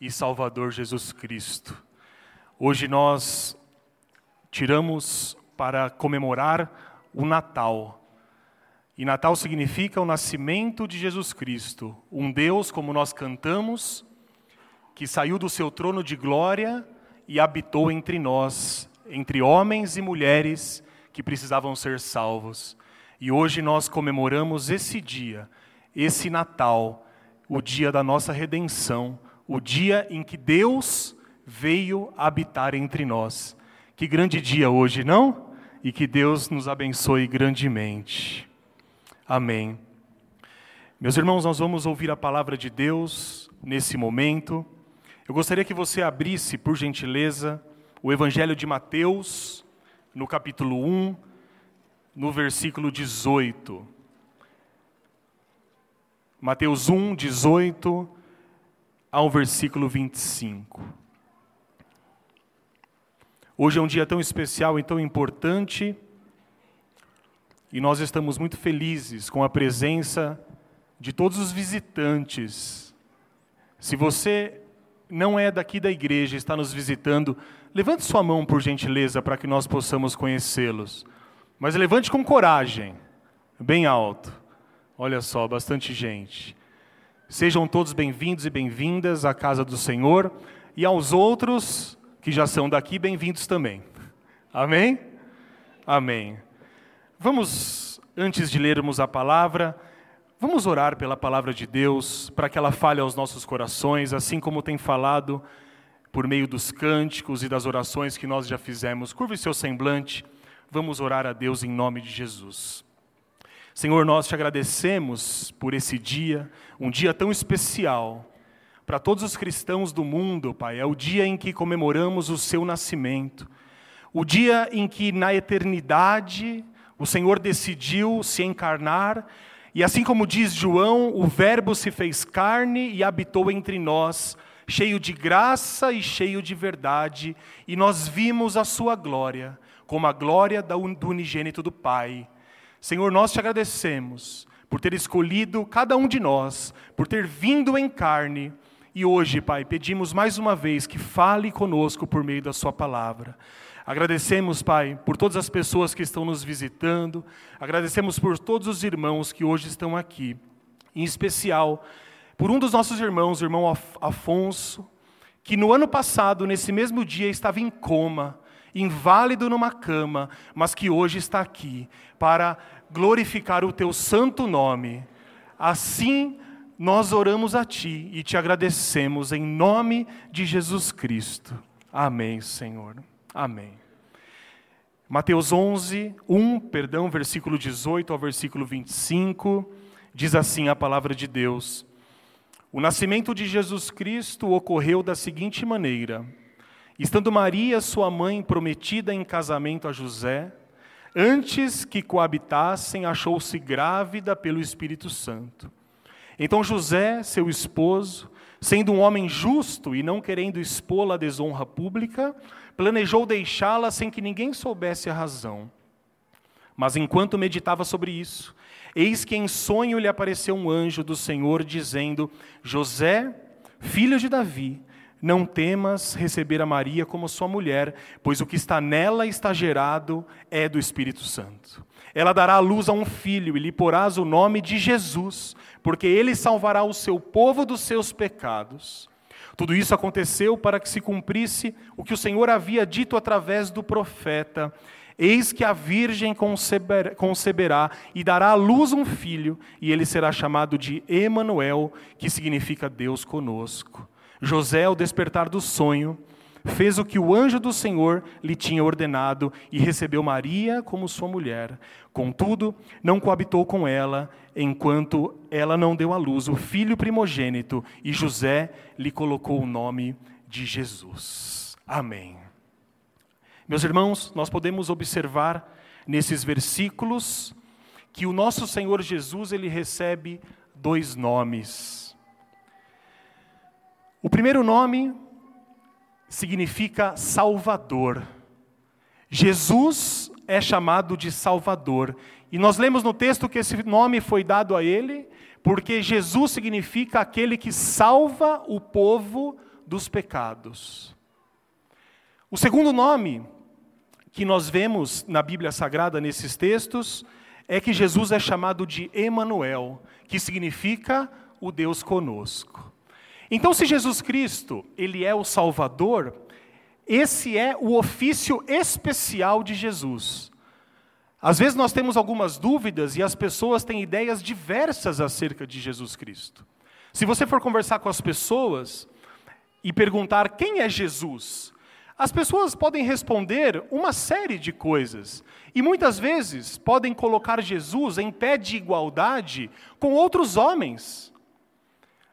e Salvador Jesus Cristo. Hoje nós tiramos para comemorar o Natal. E Natal significa o nascimento de Jesus Cristo, um Deus, como nós cantamos, que saiu do seu trono de glória e habitou entre nós, entre homens e mulheres que precisavam ser salvos. E hoje nós comemoramos esse dia, esse Natal, o dia da nossa redenção, o dia em que Deus veio habitar entre nós. Que grande dia hoje, não? E que Deus nos abençoe grandemente. Amém. Meus irmãos, nós vamos ouvir a palavra de Deus nesse momento. Eu gostaria que você abrisse, por gentileza, o Evangelho de Mateus, no capítulo 1, no versículo 18. Mateus 1, 18 ao versículo 25. Hoje é um dia tão especial e tão importante, e nós estamos muito felizes com a presença de todos os visitantes. Se você não é daqui da igreja, está nos visitando, levante sua mão por gentileza para que nós possamos conhecê-los. Mas levante com coragem, bem alto. Olha só, bastante gente. Sejam todos bem-vindos e bem-vindas à casa do Senhor e aos outros que já são daqui, bem-vindos também. Amém? Amém. Vamos, antes de lermos a palavra, vamos orar pela palavra de Deus, para que ela fale aos nossos corações, assim como tem falado por meio dos cânticos e das orações que nós já fizemos. Curve seu semblante, vamos orar a Deus em nome de Jesus. Senhor, nós te agradecemos por esse dia, um dia tão especial. Para todos os cristãos do mundo, Pai, é o dia em que comemoramos o seu nascimento, o dia em que na eternidade o Senhor decidiu se encarnar, e assim como diz João, o Verbo se fez carne e habitou entre nós, cheio de graça e cheio de verdade, e nós vimos a sua glória, como a glória do unigênito do Pai. Senhor, nós te agradecemos por ter escolhido cada um de nós, por ter vindo em carne. E hoje, Pai, pedimos mais uma vez que fale conosco por meio da Sua palavra. Agradecemos, Pai, por todas as pessoas que estão nos visitando, agradecemos por todos os irmãos que hoje estão aqui, em especial por um dos nossos irmãos, o irmão Afonso, que no ano passado, nesse mesmo dia, estava em coma, inválido numa cama, mas que hoje está aqui para glorificar o teu santo nome. Assim nós oramos a ti e te agradecemos em nome de Jesus Cristo. Amém, Senhor. Amém. Mateus 11, 1, perdão, versículo 18 ao versículo 25, diz assim a palavra de Deus: O nascimento de Jesus Cristo ocorreu da seguinte maneira: Estando Maria, sua mãe, prometida em casamento a José, antes que coabitassem, achou-se grávida pelo Espírito Santo. Então José, seu esposo, sendo um homem justo e não querendo expô-la à desonra pública, planejou deixá-la sem que ninguém soubesse a razão. Mas enquanto meditava sobre isso, eis que em sonho lhe apareceu um anjo do Senhor dizendo: José, filho de Davi, não temas receber a Maria como sua mulher, pois o que está nela está gerado é do Espírito Santo. Ela dará à luz a um filho e lhe porás o nome de Jesus, porque ele salvará o seu povo dos seus pecados. Tudo isso aconteceu para que se cumprisse o que o Senhor havia dito através do profeta: Eis que a virgem conceberá e dará à luz um filho, e ele será chamado de Emanuel, que significa Deus conosco. José, ao despertar do sonho, fez o que o anjo do Senhor lhe tinha ordenado e recebeu Maria como sua mulher. Contudo, não coabitou com ela, enquanto ela não deu à luz o filho primogênito, e José lhe colocou o nome de Jesus. Amém. Meus irmãos, nós podemos observar nesses versículos que o nosso Senhor Jesus ele recebe dois nomes. O primeiro nome significa Salvador. Jesus é chamado de Salvador. E nós lemos no texto que esse nome foi dado a ele porque Jesus significa aquele que salva o povo dos pecados. O segundo nome que nós vemos na Bíblia Sagrada nesses textos é que Jesus é chamado de Emanuel, que significa o Deus conosco. Então, se Jesus Cristo, ele é o Salvador, esse é o ofício especial de Jesus. Às vezes nós temos algumas dúvidas e as pessoas têm ideias diversas acerca de Jesus Cristo. Se você for conversar com as pessoas e perguntar quem é Jesus, as pessoas podem responder uma série de coisas. E muitas vezes podem colocar Jesus em pé de igualdade com outros homens.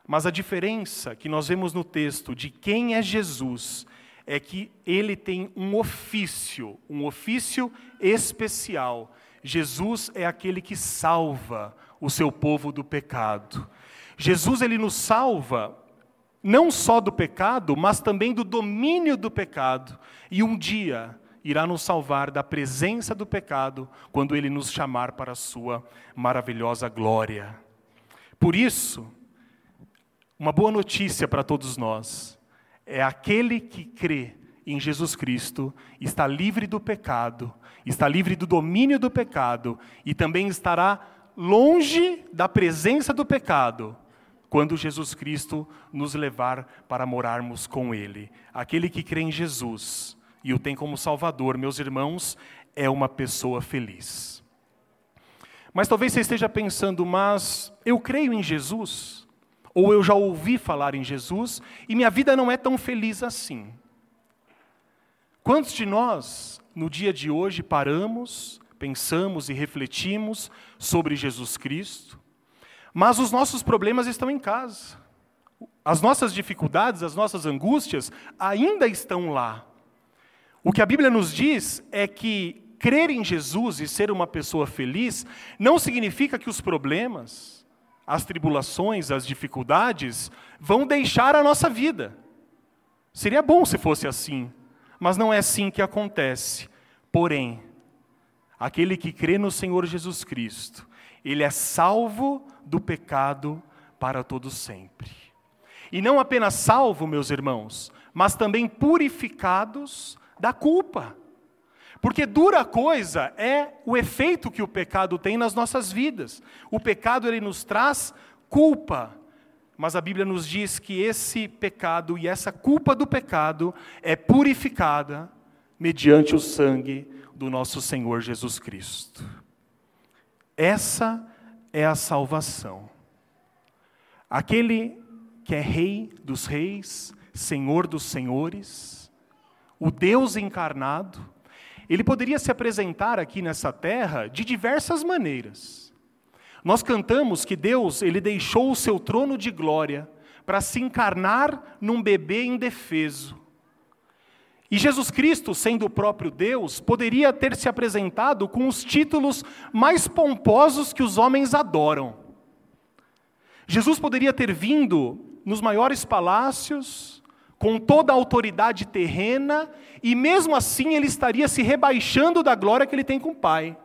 Mas a diferença que nós vemos no texto de quem é Jesus é que ele tem um ofício, um ofício especial. Jesus é aquele que salva o seu povo do pecado. Jesus ele nos salva não só do pecado, mas também do domínio do pecado. E um dia irá nos salvar da presença do pecado quando ele nos chamar para a sua maravilhosa glória. Por isso, uma boa notícia para todos nós é aquele que crê em Jesus Cristo está livre do pecado, está livre do domínio do pecado e também estará longe da presença do pecado quando Jesus Cristo nos levar para morarmos com Ele. Aquele que crê em Jesus e o tem como Salvador, meus irmãos, é uma pessoa feliz. Mas talvez você esteja pensando, mas eu creio em Jesus, ou eu já ouvi falar em Jesus, e minha vida não é tão feliz assim. Quantos de nós, no dia de hoje, paramos, pensamos e refletimos sobre Jesus Cristo, mas os nossos problemas estão em casa. As nossas dificuldades, as nossas angústias ainda estão lá. O que a Bíblia nos diz é que crer em Jesus e ser uma pessoa feliz não significa que os problemas, as tribulações, as dificuldades vão deixar a nossa vida. Seria bom se fosse assim, mas não é assim que acontece. Porém, aquele que crê no Senhor Jesus Cristo, ele é salvo do pecado para todo sempre. E não apenas salvo, meus irmãos, mas também purificados da culpa. Porque dura coisa é o efeito que o pecado tem nas nossas vidas. O pecado ele nos traz culpa. Mas a Bíblia nos diz que esse pecado e essa culpa do pecado é purificada mediante o sangue do nosso Senhor Jesus Cristo. Essa é a salvação. Aquele que é Rei dos Reis, Senhor dos Senhores, o Deus encarnado, ele poderia se apresentar aqui nessa terra de diversas maneiras. Nós cantamos que Deus, ele deixou o seu trono de glória para se encarnar num bebê indefeso. E Jesus Cristo, sendo o próprio Deus, poderia ter se apresentado com os títulos mais pomposos que os homens adoram. Jesus poderia ter vindo nos maiores palácios, com toda a autoridade terrena, e mesmo assim ele estaria se rebaixando da glória que ele tem com o Pai.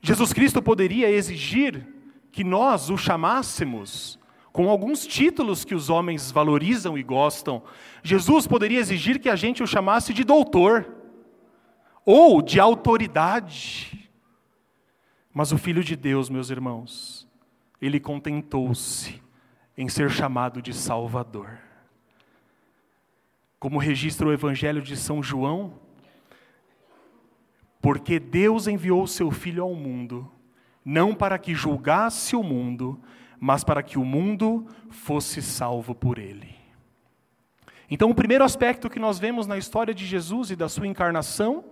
Jesus Cristo poderia exigir que nós o chamássemos com alguns títulos que os homens valorizam e gostam. Jesus poderia exigir que a gente o chamasse de doutor ou de autoridade. Mas o Filho de Deus, meus irmãos, ele contentou-se em ser chamado de Salvador. Como registra o Evangelho de São João, porque Deus enviou seu Filho ao mundo, não para que julgasse o mundo, mas para que o mundo fosse salvo por ele. Então, o primeiro aspecto que nós vemos na história de Jesus e da sua encarnação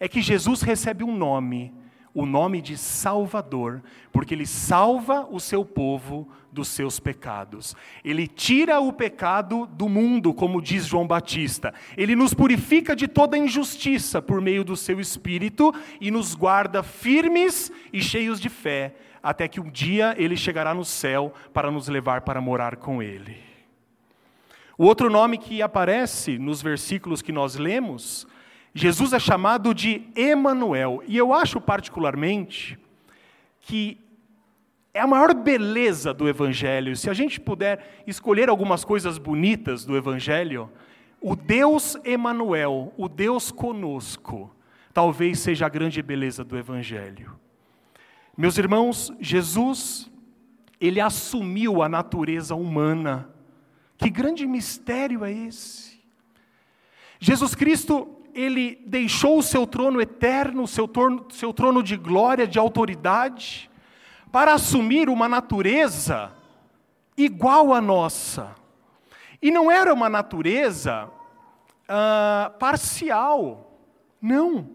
é que Jesus recebe um nome, o nome de Salvador, porque ele salva o seu povo dos seus pecados. Ele tira o pecado do mundo, como diz João Batista. Ele nos purifica de toda injustiça por meio do seu espírito e nos guarda firmes e cheios de fé até que um dia ele chegará no céu para nos levar para morar com ele. O outro nome que aparece nos versículos que nós lemos, Jesus é chamado de Emanuel, e eu acho particularmente que é a maior beleza do Evangelho. Se a gente puder escolher algumas coisas bonitas do Evangelho, o Deus Emanuel, o Deus conosco, talvez seja a grande beleza do Evangelho. Meus irmãos, Jesus, ele assumiu a natureza humana. Que grande mistério é esse? Jesus Cristo, ele deixou o seu trono eterno, o seu trono, seu trono de glória, de autoridade, para assumir uma natureza igual à nossa. E não era uma natureza uh, parcial, não.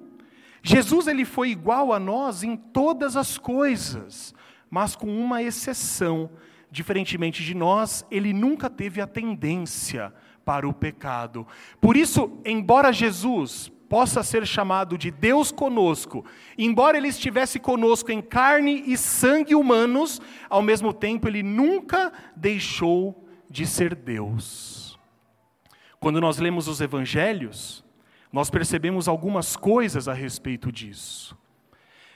Jesus ele foi igual a nós em todas as coisas, mas com uma exceção. Diferentemente de nós, ele nunca teve a tendência para o pecado. Por isso, embora Jesus possa ser chamado de Deus conosco, embora ele estivesse conosco em carne e sangue humanos, ao mesmo tempo ele nunca deixou de ser Deus. Quando nós lemos os evangelhos, nós percebemos algumas coisas a respeito disso.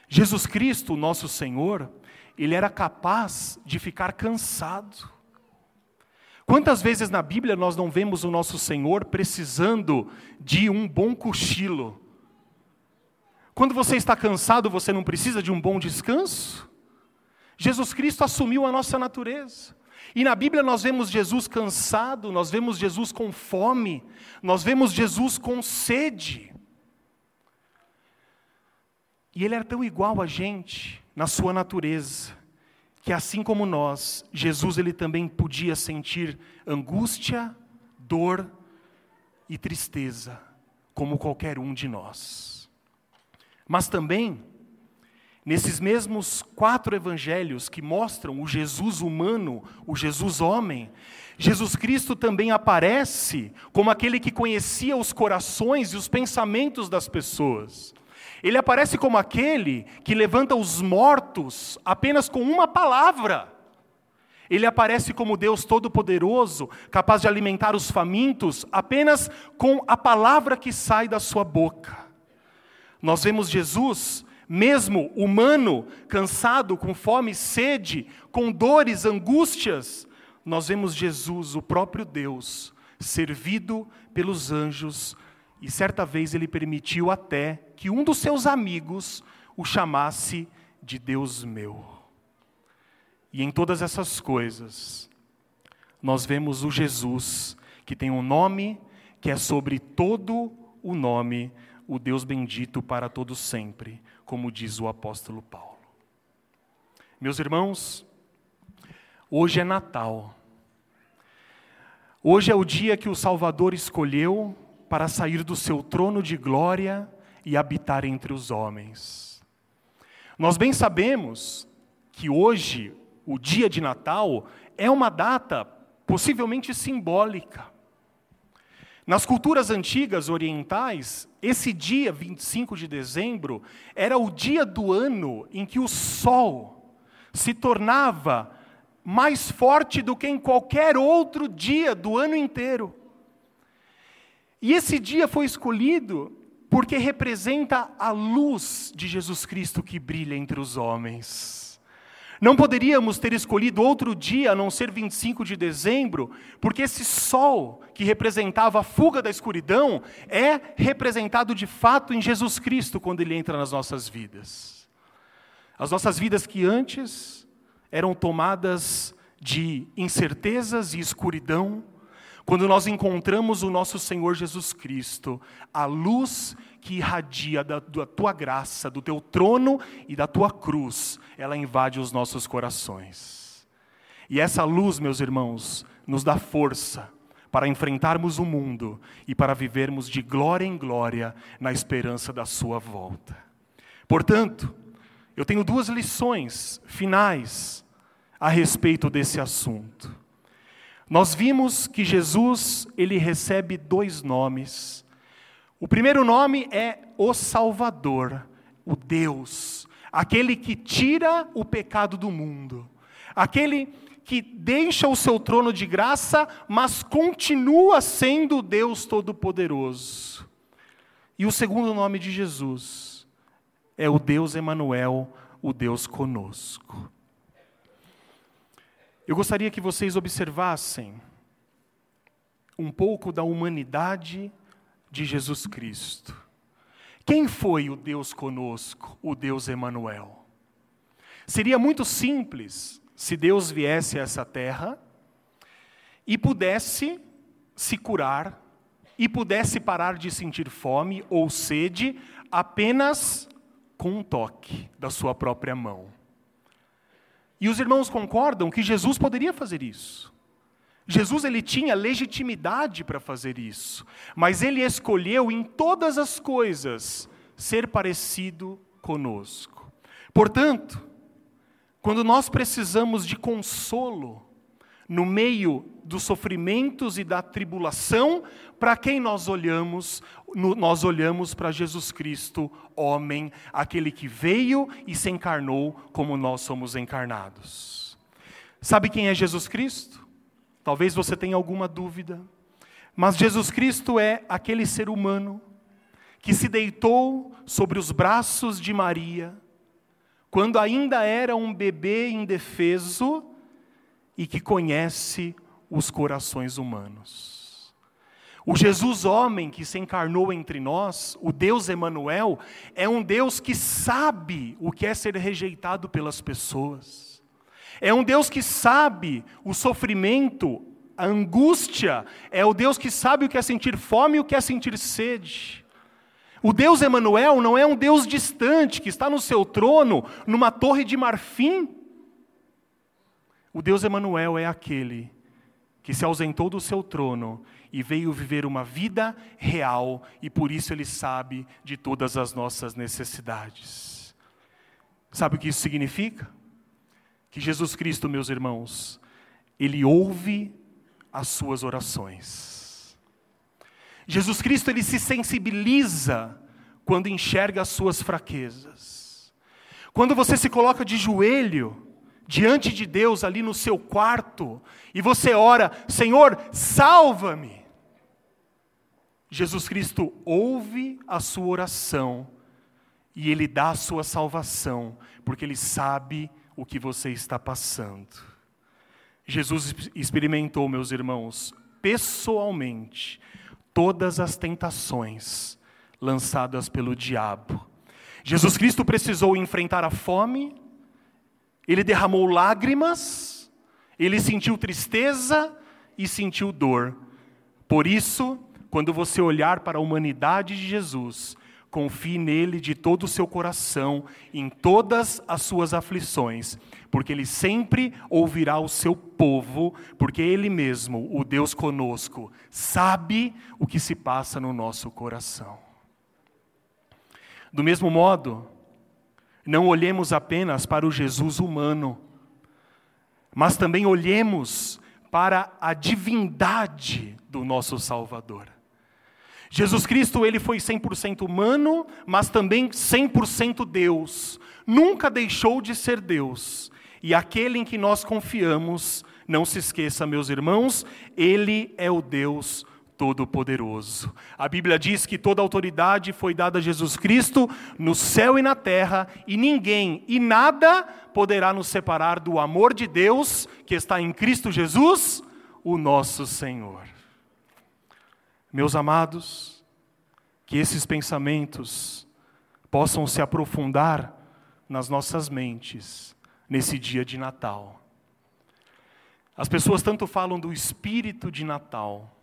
Jesus Cristo, nosso Senhor, ele era capaz de ficar cansado. Quantas vezes na Bíblia nós não vemos o nosso Senhor precisando de um bom cochilo? Quando você está cansado, você não precisa de um bom descanso? Jesus Cristo assumiu a nossa natureza. E na Bíblia nós vemos Jesus cansado, nós vemos Jesus com fome, nós vemos Jesus com sede. E ele era tão igual a gente na sua natureza, que assim como nós, Jesus ele também podia sentir angústia, dor e tristeza, como qualquer um de nós. Mas também, nesses mesmos quatro evangelhos que mostram o Jesus humano, o Jesus homem, Jesus Cristo também aparece como aquele que conhecia os corações e os pensamentos das pessoas. Ele aparece como aquele que levanta os mortos apenas com uma palavra. Ele aparece como Deus Todo-Poderoso, capaz de alimentar os famintos apenas com a palavra que sai da sua boca. Nós vemos Jesus, mesmo humano, cansado, com fome, sede, com dores, angústias, nós vemos Jesus, o próprio Deus, servido pelos anjos, e certa vez ele permitiu até que um dos seus amigos o chamasse de Deus meu. E em todas essas coisas, nós vemos o Jesus que tem um nome que é sobre todo o nome, o Deus bendito para todos sempre, como diz o apóstolo Paulo. Meus irmãos, hoje é Natal. Hoje é o dia que o Salvador escolheu para sair do seu trono de glória e habitar entre os homens. Nós bem sabemos que hoje, o dia de Natal, é uma data possivelmente simbólica. Nas culturas antigas orientais, esse dia 25 de dezembro era o dia do ano em que o sol se tornava mais forte do que em qualquer outro dia do ano inteiro. E esse dia foi escolhido porque representa a luz de Jesus Cristo que brilha entre os homens. Não poderíamos ter escolhido outro dia a não ser 25 de dezembro, porque esse sol que representava a fuga da escuridão é representado de fato em Jesus Cristo quando ele entra nas nossas vidas. As nossas vidas que antes eram tomadas de incertezas e escuridão, quando nós encontramos o nosso Senhor Jesus Cristo, a luz que irradia da, da, tua graça, do teu trono e da tua cruz, ela invade os nossos corações. E essa luz, meus irmãos, nos dá força para enfrentarmos o mundo e para vivermos de glória em glória na esperança da Sua volta. Portanto, eu tenho duas lições finais a respeito desse assunto. Nós vimos que Jesus, ele recebe dois nomes. O primeiro nome é o Salvador, o Deus, aquele que tira o pecado do mundo, aquele que deixa o seu trono de graça, mas continua sendo Deus Todo-Poderoso. E o segundo nome de Jesus é o Deus Emanuel, o Deus conosco. Eu gostaria que vocês observassem um pouco da humanidade de Jesus Cristo. Quem foi o Deus conosco, o Deus Emanuel? Seria muito simples se Deus viesse a essa terra e pudesse se curar e pudesse parar de sentir fome ou sede apenas com um toque da sua própria mão. E os irmãos concordam que Jesus poderia fazer isso. Jesus ele tinha legitimidade para fazer isso, mas ele escolheu em todas as coisas ser parecido conosco. Portanto, quando nós precisamos de consolo no meio dos sofrimentos e da tribulação, para quem nós olhamos? Nós olhamos para Jesus Cristo, homem, aquele que veio e se encarnou como nós somos encarnados. Sabe quem é Jesus Cristo? Talvez você tenha alguma dúvida, mas Jesus Cristo é aquele ser humano que se deitou sobre os braços de Maria, quando ainda era um bebê indefeso e que conhece os corações humanos. O Jesus homem que se encarnou entre nós, o Deus Emanuel, é um Deus que sabe o que é ser rejeitado pelas pessoas. É um Deus que sabe o sofrimento, a angústia. É o Deus que sabe o que é sentir fome e o que é sentir sede. O Deus Emanuel não é um Deus distante que está no seu trono, numa torre de marfim. O Deus Emanuel é aquele que se ausentou do seu trono e veio viver uma vida real e por isso ele sabe de todas as nossas necessidades. Sabe o que isso significa? que Jesus Cristo, meus irmãos, ele ouve as suas orações. Jesus Cristo ele se sensibiliza quando enxerga as suas fraquezas. Quando você se coloca de joelho diante de Deus ali no seu quarto e você ora: "Senhor, salva-me". Jesus Cristo ouve a sua oração e ele dá a sua salvação, porque ele sabe o que você está passando. Jesus experimentou, meus irmãos, pessoalmente, todas as tentações lançadas pelo diabo. Jesus Cristo precisou enfrentar a fome, ele derramou lágrimas, ele sentiu tristeza e sentiu dor. Por isso, quando você olhar para a humanidade de Jesus, Confie nele de todo o seu coração, em todas as suas aflições, porque ele sempre ouvirá o seu povo, porque ele mesmo, o Deus conosco, sabe o que se passa no nosso coração. Do mesmo modo, não olhemos apenas para o Jesus humano, mas também olhemos para a divindade do nosso Salvador. Jesus Cristo, ele foi 100% humano, mas também 100% Deus. Nunca deixou de ser Deus. E aquele em que nós confiamos, não se esqueça, meus irmãos, ele é o Deus Todo-Poderoso. A Bíblia diz que toda autoridade foi dada a Jesus Cristo no céu e na terra, e ninguém e nada poderá nos separar do amor de Deus que está em Cristo Jesus, o nosso Senhor. Meus amados, que esses pensamentos possam se aprofundar nas nossas mentes nesse dia de Natal. As pessoas tanto falam do espírito de Natal.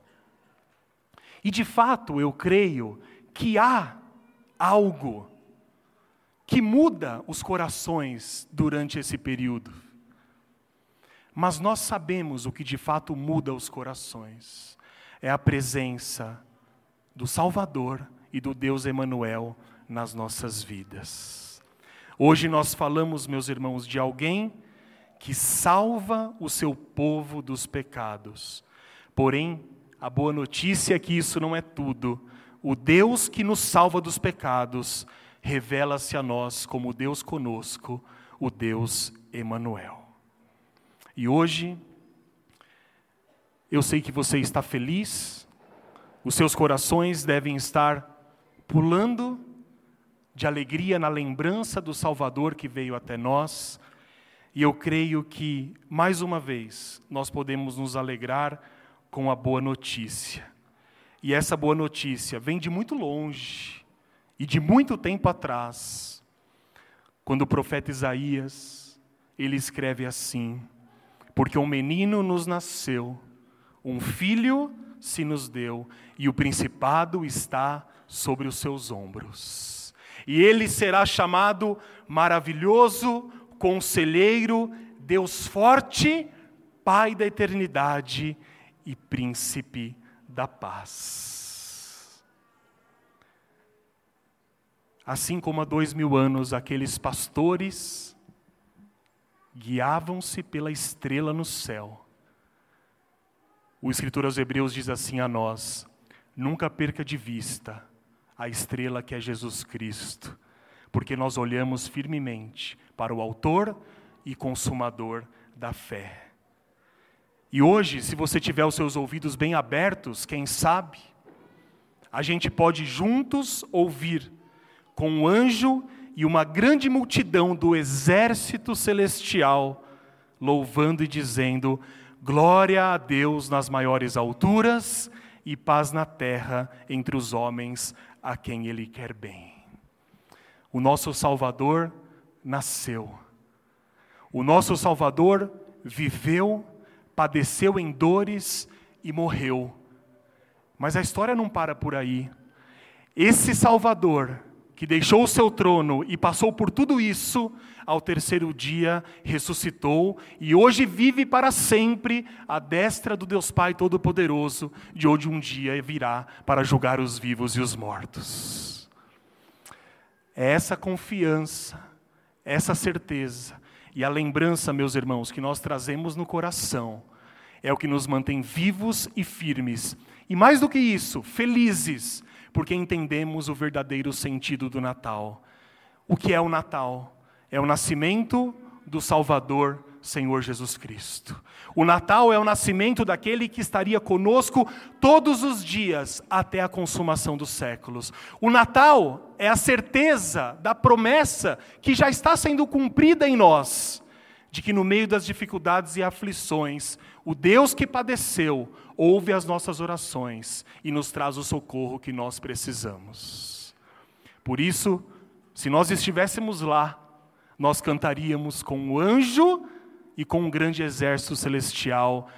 E de fato, eu creio que há algo que muda os corações durante esse período. Mas nós sabemos o que de fato muda os corações é a presença do Salvador e do Deus Emanuel nas nossas vidas. Hoje nós falamos, meus irmãos, de alguém que salva o seu povo dos pecados. Porém, a boa notícia é que isso não é tudo. O Deus que nos salva dos pecados revela-se a nós como Deus conosco, o Deus Emanuel. E hoje eu sei que você está feliz, os seus corações devem estar pulando de alegria na lembrança do Salvador que veio até nós. E eu creio que, mais uma vez, nós podemos nos alegrar com a boa notícia. E essa boa notícia vem de muito longe e de muito tempo atrás, quando o profeta Isaías, ele escreve assim: Porque um menino nos nasceu, um filho se nos deu, e o principado está sobre os seus ombros. E ele será chamado maravilhoso, conselheiro, Deus forte, Pai da eternidade e príncipe da paz. Assim como há dois mil anos aqueles pastores guiavam-se pela estrela no céu, o escritor aos Hebreus diz assim a nós: nunca perca de vista a estrela que é Jesus Cristo, porque nós olhamos firmemente para o Autor e Consumador da fé. E hoje, se você tiver os seus ouvidos bem abertos, quem sabe, a gente pode juntos ouvir com um anjo e uma grande multidão do exército celestial louvando e dizendo: Glória a Deus nas maiores alturas e paz na terra entre os homens a quem Ele quer bem. O nosso Salvador nasceu. O nosso Salvador viveu padeceu em dores e morreu. Mas a história não para por aí. Esse Salvador, que deixou o seu trono e passou por tudo isso, ao terceiro dia ressuscitou e hoje vive para sempre à destra do Deus Pai Todo-Poderoso, de onde um dia virá para julgar os vivos e os mortos. É essa confiança, essa certeza e a lembrança, meus irmãos, que nós trazemos no coração, é o que nos mantém vivos e firmes. E mais do que isso, felizes, porque entendemos o verdadeiro sentido do Natal. O que é o Natal? É o nascimento do Salvador Senhor Jesus Cristo. O Natal é o nascimento daquele que estaria conosco todos os dias até a consumação dos séculos. O Natal é a certeza da promessa que já está sendo cumprida em nós, de que no meio das dificuldades e aflições, o Deus que padeceu ouve as nossas orações e nos traz o socorro que nós precisamos. Por isso, se nós estivéssemos lá, nós cantaríamos com o anjo e com um grande exército celestial.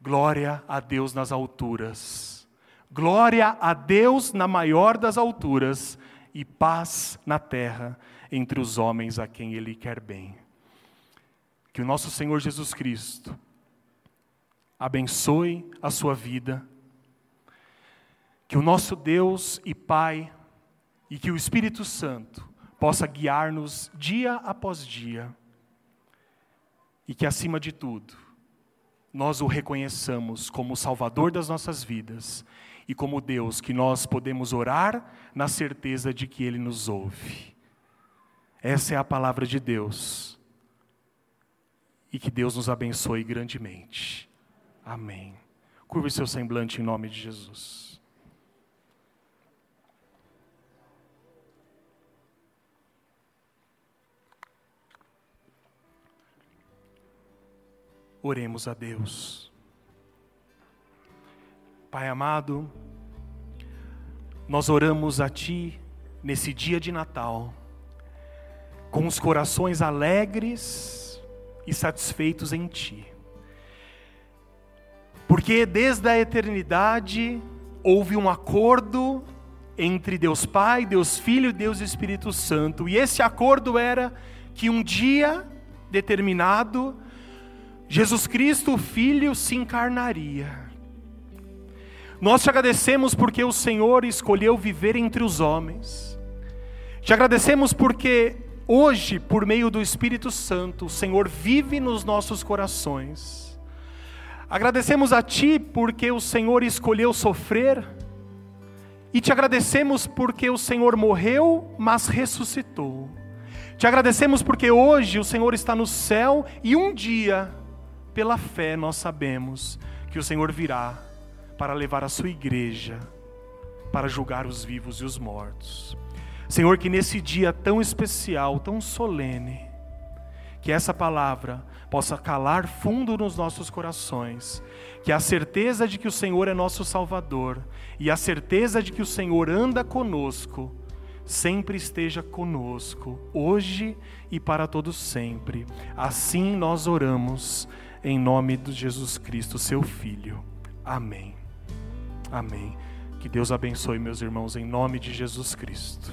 Glória a Deus nas alturas. Glória a Deus na maior das alturas e paz na terra entre os homens a quem Ele quer bem. Que o nosso Senhor Jesus Cristo abençoe a sua vida, que o nosso Deus e Pai e que o Espírito Santo possa guiar-nos dia após dia e que, acima de tudo, nós o reconheçamos como o Salvador das nossas vidas e como Deus que nós podemos orar na certeza de que Ele nos ouve. Essa é a palavra de Deus. E que Deus nos abençoe grandemente. Amém. Curve seu semblante em nome de Jesus. Oremos a Deus. Pai amado, nós oramos a Ti nesse dia de Natal, com os corações alegres e satisfeitos em Ti. Porque desde a eternidade houve um acordo entre Deus Pai, Deus Filho e Deus Espírito Santo, e esse acordo era que um dia determinado Jesus Cristo, o Filho, se encarnaria. Nós te agradecemos porque o Senhor escolheu viver entre os homens. Te agradecemos porque hoje, por meio do Espírito Santo, o Senhor vive nos nossos corações. Agradecemos a Ti porque o Senhor escolheu sofrer. E te agradecemos porque o Senhor morreu, mas ressuscitou. Te agradecemos porque hoje o Senhor está no céu e um dia pela fé nós sabemos que o Senhor virá para levar a sua igreja para julgar os vivos e os mortos. Senhor, que nesse dia tão especial, tão solene, que essa palavra possa calar fundo nos nossos corações, que a certeza de que o Senhor é nosso Salvador e a certeza de que o Senhor anda conosco, sempre esteja conosco, hoje e para todos sempre. Assim nós oramos, em nome de Jesus Cristo, seu Filho. Amém. Amém. Que Deus abençoe meus irmãos, em nome de Jesus Cristo.